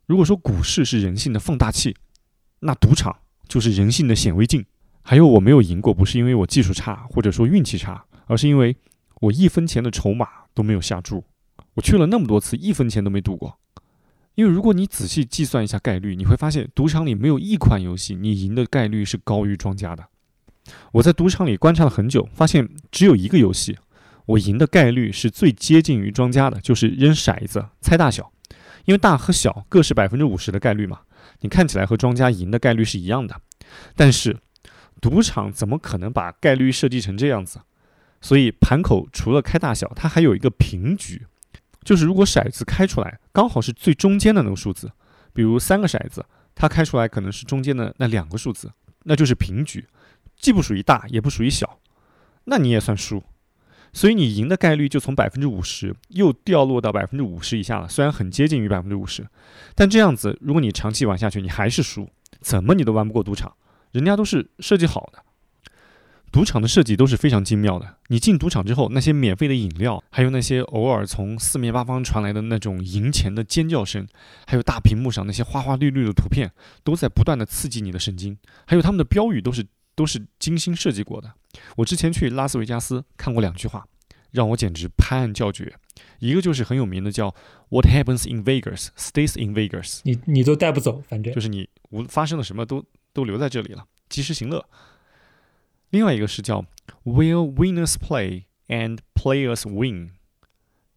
如果说股市是人性的放大器，那赌场就是人性的显微镜。还有我没有赢过，不是因为我技术差或者说运气差，而是因为我一分钱的筹码都没有下注。我去了那么多次，一分钱都没赌过。因为如果你仔细计算一下概率，你会发现赌场里没有一款游戏你赢的概率是高于庄家的。我在赌场里观察了很久，发现只有一个游戏，我赢的概率是最接近于庄家的，就是扔骰子猜大小。因为大和小各是百分之五十的概率嘛，你看起来和庄家赢的概率是一样的。但是赌场怎么可能把概率设计成这样子？所以盘口除了开大小，它还有一个平局。就是如果骰子开出来刚好是最中间的那个数字，比如三个骰子，它开出来可能是中间的那两个数字，那就是平局，既不属于大也不属于小，那你也算输，所以你赢的概率就从百分之五十又掉落到百分之五十以下了。虽然很接近于百分之五十，但这样子如果你长期玩下去，你还是输，怎么你都玩不过赌场，人家都是设计好的。赌场的设计都是非常精妙的。你进赌场之后，那些免费的饮料，还有那些偶尔从四面八方传来的那种赢钱的尖叫声，还有大屏幕上那些花花绿绿的图片，都在不断的刺激你的神经。还有他们的标语都是都是精心设计过的。我之前去拉斯维加斯看过两句话，让我简直拍案叫绝。一个就是很有名的叫 “What happens in Vegas stays in Vegas”，你你都带不走，反正就是你无发生了什么都都留在这里了，及时行乐。另外一个是叫 "Will winners play and players win"，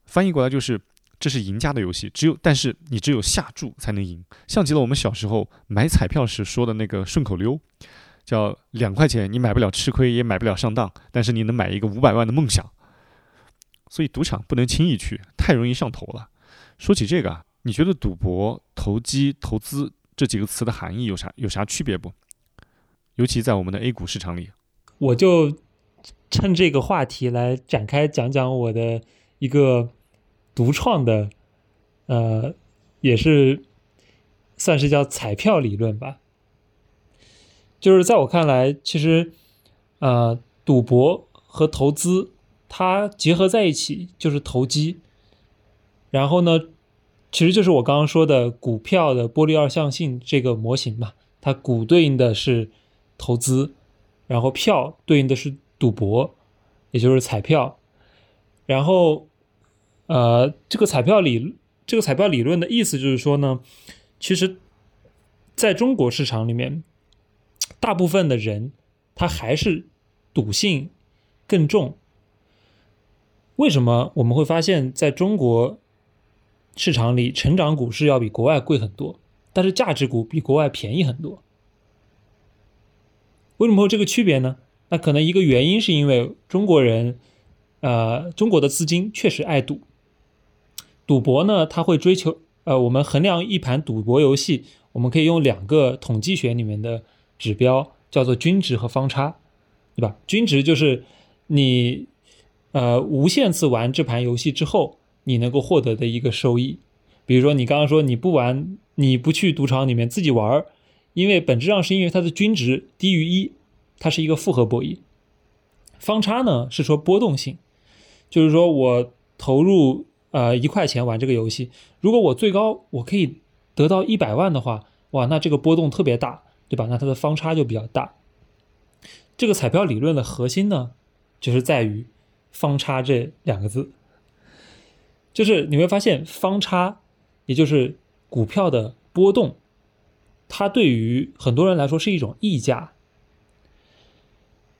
翻译过来就是这是赢家的游戏，只有但是你只有下注才能赢，像极了我们小时候买彩票时说的那个顺口溜，叫两块钱你买不了吃亏，也买不了上当，但是你能买一个五百万的梦想。所以赌场不能轻易去，太容易上头了。说起这个啊，你觉得赌博、投机、投资这几个词的含义有啥有啥区别不？尤其在我们的 A 股市场里。我就趁这个话题来展开讲讲我的一个独创的，呃，也是算是叫彩票理论吧。就是在我看来，其实呃，赌博和投资它结合在一起就是投机。然后呢，其实就是我刚刚说的股票的波粒二象性这个模型嘛，它股对应的是投资。然后票对应的是赌博，也就是彩票。然后，呃，这个彩票理这个彩票理论的意思就是说呢，其实在中国市场里面，大部分的人他还是赌性更重。为什么我们会发现在中国市场里，成长股是要比国外贵很多，但是价值股比国外便宜很多？为什么会这个区别呢？那可能一个原因是因为中国人，呃，中国的资金确实爱赌。赌博呢，他会追求，呃，我们衡量一盘赌博游戏，我们可以用两个统计学里面的指标，叫做均值和方差，对吧？均值就是你，呃，无限次玩这盘游戏之后，你能够获得的一个收益。比如说你刚刚说你不玩，你不去赌场里面自己玩儿。因为本质上是因为它的均值低于一，它是一个复合博弈。方差呢是说波动性，就是说我投入呃一块钱玩这个游戏，如果我最高我可以得到一百万的话，哇，那这个波动特别大，对吧？那它的方差就比较大。这个彩票理论的核心呢，就是在于方差这两个字，就是你会发现方差，也就是股票的波动。它对于很多人来说是一种溢价，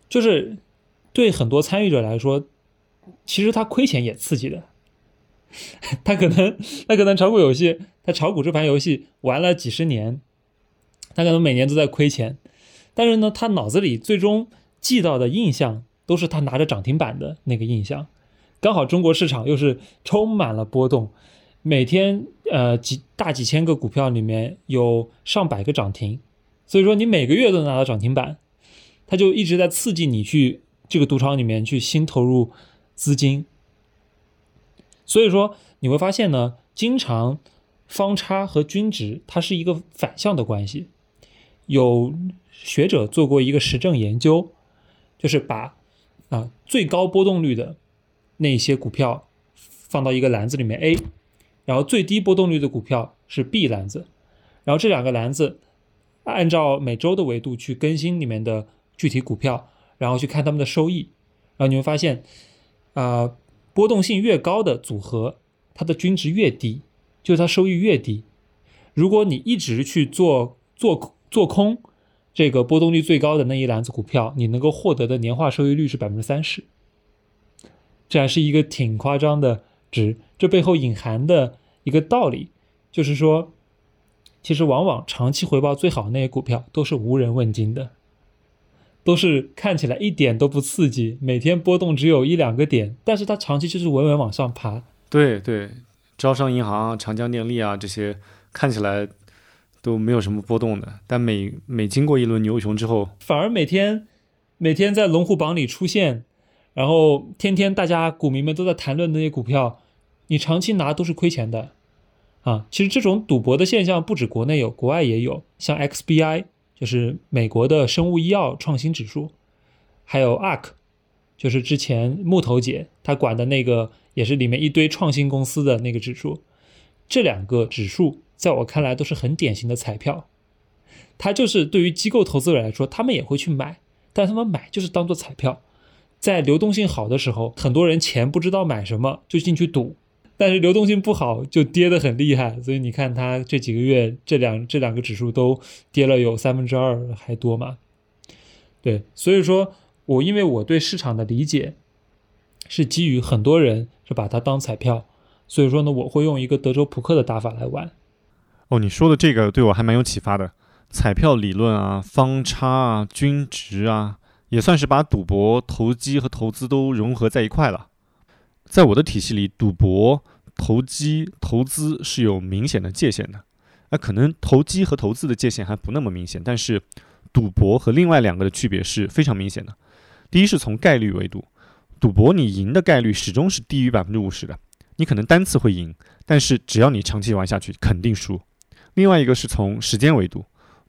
就是对很多参与者来说，其实他亏钱也刺激的。[LAUGHS] 他可能他可能炒股游戏，他炒股这盘游戏玩了几十年，他可能每年都在亏钱，但是呢，他脑子里最终记到的印象都是他拿着涨停板的那个印象。刚好中国市场又是充满了波动。每天，呃，几大几千个股票里面有上百个涨停，所以说你每个月都能拿到涨停板，它就一直在刺激你去这个赌场里面去新投入资金。所以说你会发现呢，经常方差和均值它是一个反向的关系。有学者做过一个实证研究，就是把啊最高波动率的那些股票放到一个篮子里面 A。然后最低波动率的股票是 B 篮子，然后这两个篮子按照每周的维度去更新里面的具体股票，然后去看他们的收益，然后你会发现，啊，波动性越高的组合，它的均值越低，就是它收益越低。如果你一直去做做做空这个波动率最高的那一篮子股票，你能够获得的年化收益率是百分之三十，这还是一个挺夸张的值。这背后隐含的一个道理就是说，其实往往长期回报最好的那些股票都是无人问津的。都是看起来一点都不刺激，每天波动只有一两个点，但是它长期就是稳稳往上爬。对对，招商银行、长江电力啊这些看起来都没有什么波动的，但每每经过一轮牛熊之后，反而每天每天在龙虎榜里出现，然后天天大家股民们都在谈论那些股票，你长期拿都是亏钱的啊。其实这种赌博的现象不止国内有，国外也有，像 XBI。就是美国的生物医药创新指数，还有 ARK，就是之前木头姐她管的那个，也是里面一堆创新公司的那个指数。这两个指数在我看来都是很典型的彩票，它就是对于机构投资者来说，他们也会去买，但他们买就是当做彩票，在流动性好的时候，很多人钱不知道买什么就进去赌。但是流动性不好，就跌得很厉害，所以你看它这几个月这两这两个指数都跌了有三分之二还多嘛？对，所以说我因为我对市场的理解是基于很多人是把它当彩票，所以说呢，我会用一个德州扑克的打法来玩。哦，你说的这个对我还蛮有启发的，彩票理论啊，方差啊，均值啊，也算是把赌博、投机和投资都融合在一块了。在我的体系里，赌博、投机、投资是有明显的界限的。那可能投机和投资的界限还不那么明显，但是赌博和另外两个的区别是非常明显的。第一是从概率维度，赌博你赢的概率始终是低于百分之五十的，你可能单次会赢，但是只要你长期玩下去，肯定输。另外一个是从时间维度，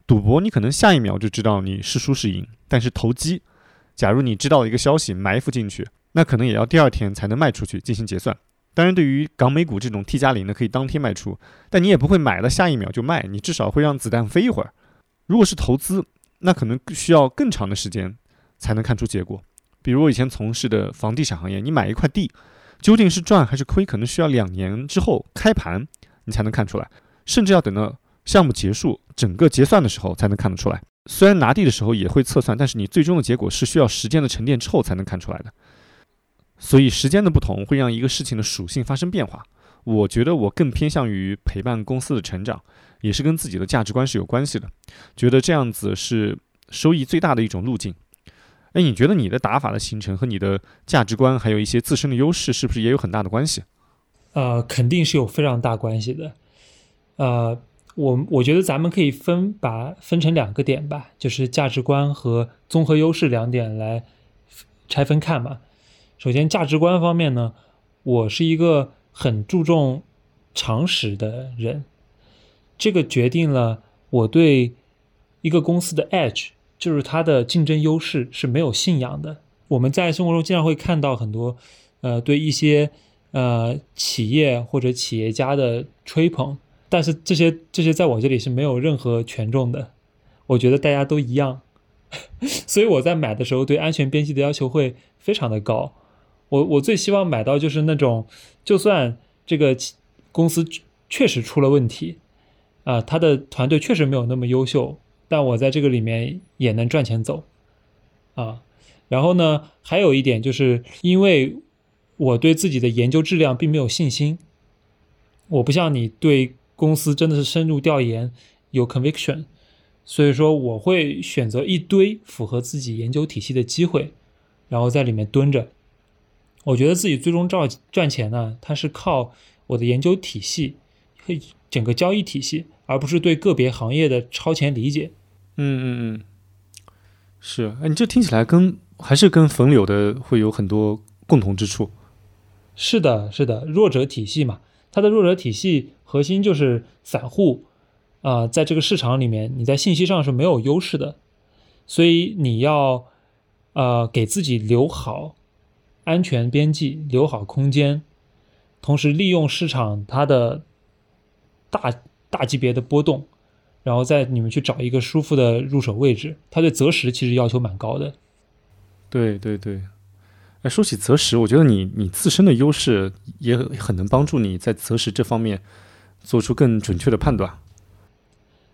赌博你可能下一秒就知道你是输是赢，但是投机，假如你知道一个消息埋伏进去。那可能也要第二天才能卖出去进行结算。当然，对于港美股这种 T 加零的，可以当天卖出，但你也不会买了下一秒就卖，你至少会让子弹飞一会儿。如果是投资，那可能需要更长的时间才能看出结果。比如我以前从事的房地产行业，你买一块地，究竟是赚还是亏，可能需要两年之后开盘你才能看出来，甚至要等到项目结束、整个结算的时候才能看得出来。虽然拿地的时候也会测算，但是你最终的结果是需要时间的沉淀之后才能看出来的。所以时间的不同会让一个事情的属性发生变化。我觉得我更偏向于陪伴公司的成长，也是跟自己的价值观是有关系的。觉得这样子是收益最大的一种路径。哎，你觉得你的打法的形成和你的价值观，还有一些自身的优势，是不是也有很大的关系？呃，肯定是有非常大关系的。呃，我我觉得咱们可以分把分成两个点吧，就是价值观和综合优势两点来拆分看嘛。首先，价值观方面呢，我是一个很注重常识的人，这个决定了我对一个公司的 edge，就是它的竞争优势是没有信仰的。我们在生活中经常会看到很多，呃，对一些呃企业或者企业家的吹捧，但是这些这些在我这里是没有任何权重的。我觉得大家都一样，[LAUGHS] 所以我在买的时候对安全边际的要求会非常的高。我我最希望买到就是那种，就算这个公司确实出了问题，啊，他的团队确实没有那么优秀，但我在这个里面也能赚钱走，啊，然后呢，还有一点就是因为我对自己的研究质量并没有信心，我不像你对公司真的是深入调研有 conviction，所以说我会选择一堆符合自己研究体系的机会，然后在里面蹲着。我觉得自己最终赚赚钱呢，它是靠我的研究体系和整个交易体系，而不是对个别行业的超前理解。嗯嗯嗯，是，哎，你这听起来跟还是跟冯柳的会有很多共同之处。是的，是的，弱者体系嘛，它的弱者体系核心就是散户啊，在这个市场里面，你在信息上是没有优势的，所以你要呃给自己留好。安全边际留好空间，同时利用市场它的大大级别的波动，然后在你们去找一个舒服的入手位置。它对择时其实要求蛮高的。对对对，哎，说起择时，我觉得你你自身的优势也很能帮助你在择时这方面做出更准确的判断。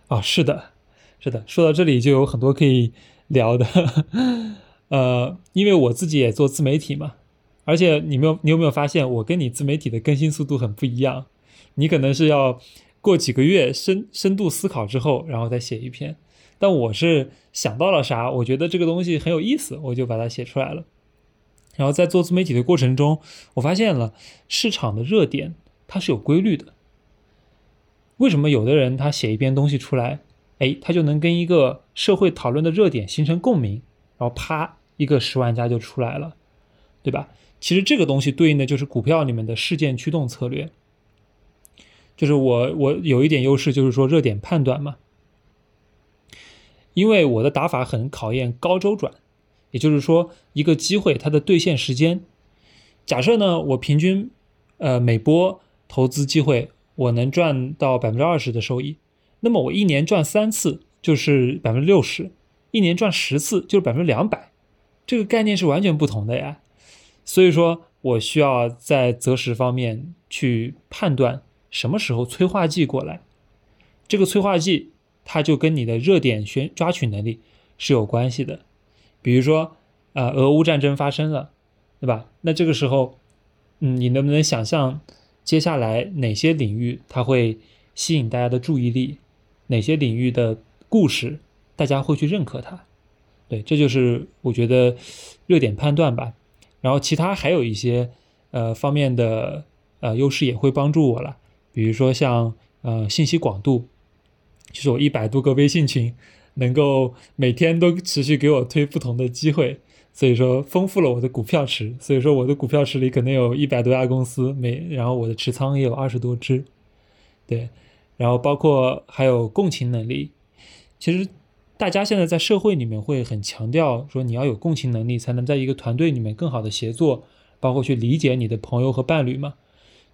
啊，是的，是的。说到这里就有很多可以聊的，[LAUGHS] 呃，因为我自己也做自媒体嘛，而且你没有你有没有发现，我跟你自媒体的更新速度很不一样？你可能是要过几个月深深度思考之后，然后再写一篇，但我是想到了啥，我觉得这个东西很有意思，我就把它写出来了。然后在做自媒体的过程中，我发现了市场的热点它是有规律的。为什么有的人他写一篇东西出来，哎，他就能跟一个社会讨论的热点形成共鸣，然后啪一个十万加就出来了，对吧？其实这个东西对应的就是股票里面的事件驱动策略。就是我我有一点优势，就是说热点判断嘛，因为我的打法很考验高周转。也就是说，一个机会它的兑现时间，假设呢，我平均，呃，每波投资机会我能赚到百分之二十的收益，那么我一年赚三次就是百分之六十，一年赚十次就是百分之两百，这个概念是完全不同的呀。所以说我需要在择时方面去判断什么时候催化剂过来，这个催化剂它就跟你的热点选抓取能力是有关系的。比如说，啊，俄乌战争发生了，对吧？那这个时候，嗯，你能不能想象接下来哪些领域它会吸引大家的注意力？哪些领域的故事大家会去认可它？对，这就是我觉得热点判断吧。然后其他还有一些呃方面的呃优势也会帮助我了。比如说像呃信息广度，就是我一百多个微信群。能够每天都持续给我推不同的机会，所以说丰富了我的股票池。所以说我的股票池里可能有一百多家公司，每然后我的持仓也有二十多只，对，然后包括还有共情能力。其实大家现在在社会里面会很强调说你要有共情能力，才能在一个团队里面更好的协作，包括去理解你的朋友和伴侣嘛。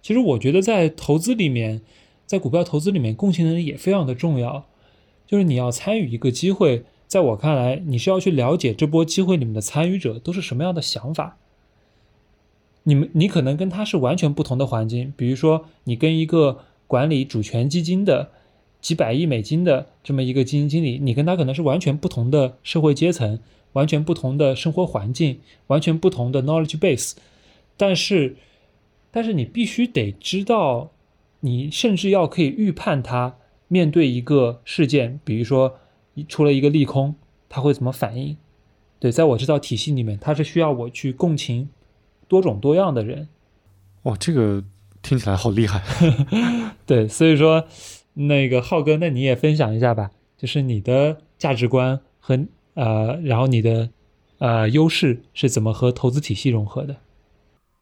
其实我觉得在投资里面，在股票投资里面，共情能力也非常的重要。就是你要参与一个机会，在我看来，你是要去了解这波机会里面的参与者都是什么样的想法。你们，你可能跟他是完全不同的环境。比如说，你跟一个管理主权基金的几百亿美金的这么一个基金经理，你跟他可能是完全不同的社会阶层，完全不同的生活环境，完全不同的 knowledge base。但是，但是你必须得知道，你甚至要可以预判他。面对一个事件，比如说出了一个利空，它会怎么反应？对，在我这套体系里面，它是需要我去共情多种多样的人。哇，这个听起来好厉害。[LAUGHS] 对，所以说那个浩哥，那你也分享一下吧，就是你的价值观和呃，然后你的呃优势是怎么和投资体系融合的？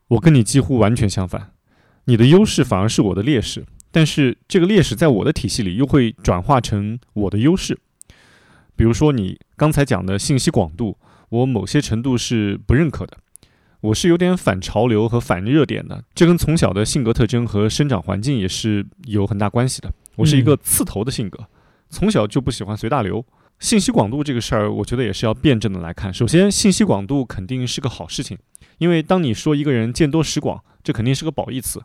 我跟你几乎完全相反，你的优势反而是我的劣势。但是这个劣势在我的体系里又会转化成我的优势，比如说你刚才讲的信息广度，我某些程度是不认可的，我是有点反潮流和反热点的，这跟从小的性格特征和生长环境也是有很大关系的。我是一个刺头的性格，从小就不喜欢随大流。信息广度这个事儿，我觉得也是要辩证的来看。首先，信息广度肯定是个好事情，因为当你说一个人见多识广，这肯定是个褒义词。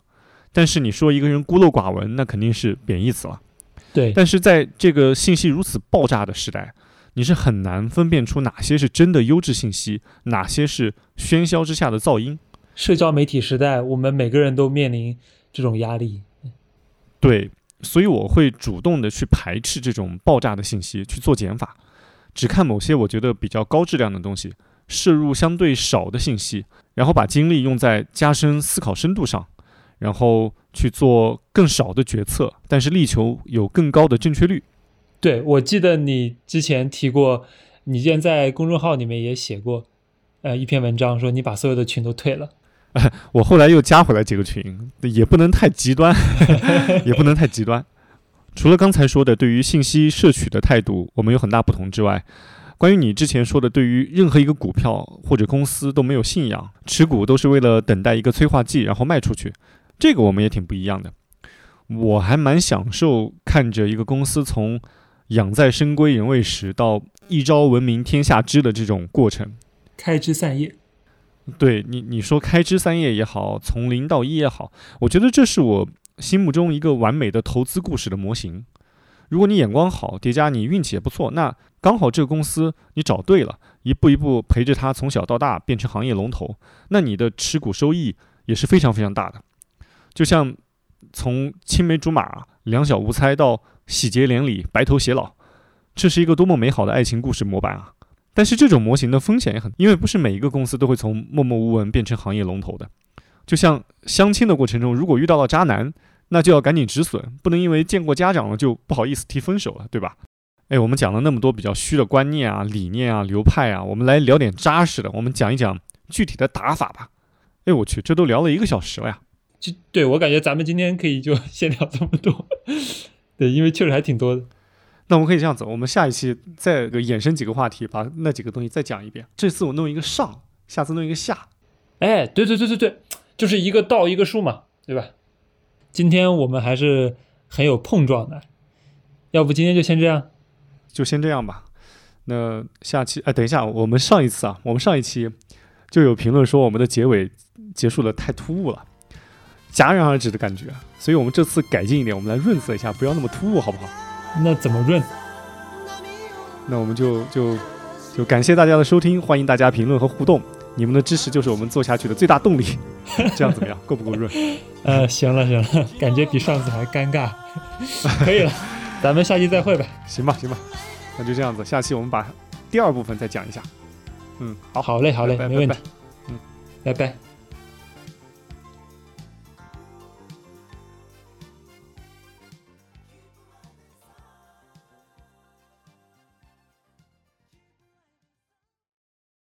但是你说一个人孤陋寡闻，那肯定是贬义词了。对。但是在这个信息如此爆炸的时代，你是很难分辨出哪些是真的优质信息，哪些是喧嚣之下的噪音。社交媒体时代，我们每个人都面临这种压力。对，所以我会主动的去排斥这种爆炸的信息，去做减法，只看某些我觉得比较高质量的东西，摄入相对少的信息，然后把精力用在加深思考深度上。然后去做更少的决策，但是力求有更高的正确率。对，我记得你之前提过，你之前在公众号里面也写过，呃，一篇文章说你把所有的群都退了。[LAUGHS] 我后来又加回来几个群，也不能太极端，[LAUGHS] 也不能太极端。除了刚才说的对于信息摄取的态度我们有很大不同之外，关于你之前说的对于任何一个股票或者公司都没有信仰，持股都是为了等待一个催化剂，然后卖出去。这个我们也挺不一样的，我还蛮享受看着一个公司从养在深闺人未识到一朝闻名天下知的这种过程，开枝散叶。对你你说开枝散叶也好，从零到一也好，我觉得这是我心目中一个完美的投资故事的模型。如果你眼光好，叠加你运气也不错，那刚好这个公司你找对了，一步一步陪着它从小到大变成行业龙头，那你的持股收益也是非常非常大的。就像从青梅竹马、两小无猜到喜结连理、白头偕老，这是一个多么美好的爱情故事模板啊！但是这种模型的风险也很，因为不是每一个公司都会从默默无闻变成行业龙头的。就像相亲的过程中，如果遇到了渣男，那就要赶紧止损，不能因为见过家长了就不好意思提分手了，对吧？哎，我们讲了那么多比较虚的观念啊、理念啊、流派啊，我们来聊点扎实的，我们讲一讲具体的打法吧。哎，我去，这都聊了一个小时了呀！就对我感觉咱们今天可以就 [LAUGHS] 先聊这么多，对，因为确实还挺多的。那我们可以这样子，我们下一期再衍生几个话题，把那几个东西再讲一遍。这次我弄一个上，下次弄一个下。哎，对对对对对，就是一个道一个术嘛，对吧？今天我们还是很有碰撞的，要不今天就先这样，就先这样吧。那下期，哎，等一下，我们上一次啊，我们上一期就有评论说我们的结尾结束的太突兀了，戛然而止的感觉，所以我们这次改进一点，我们来润色一下，不要那么突兀，好不好？那怎么润？那我们就就就感谢大家的收听，欢迎大家评论和互动，你们的支持就是我们做下去的最大动力。[LAUGHS] 这样怎么样？够不够润？呃，行了行了，感觉比上次还尴尬，[LAUGHS] 可以了，咱们下期再会吧。行吧行吧，那就这样子，下期我们把第二部分再讲一下。嗯，好，好嘞好嘞，拜拜没问题拜拜。嗯，拜拜。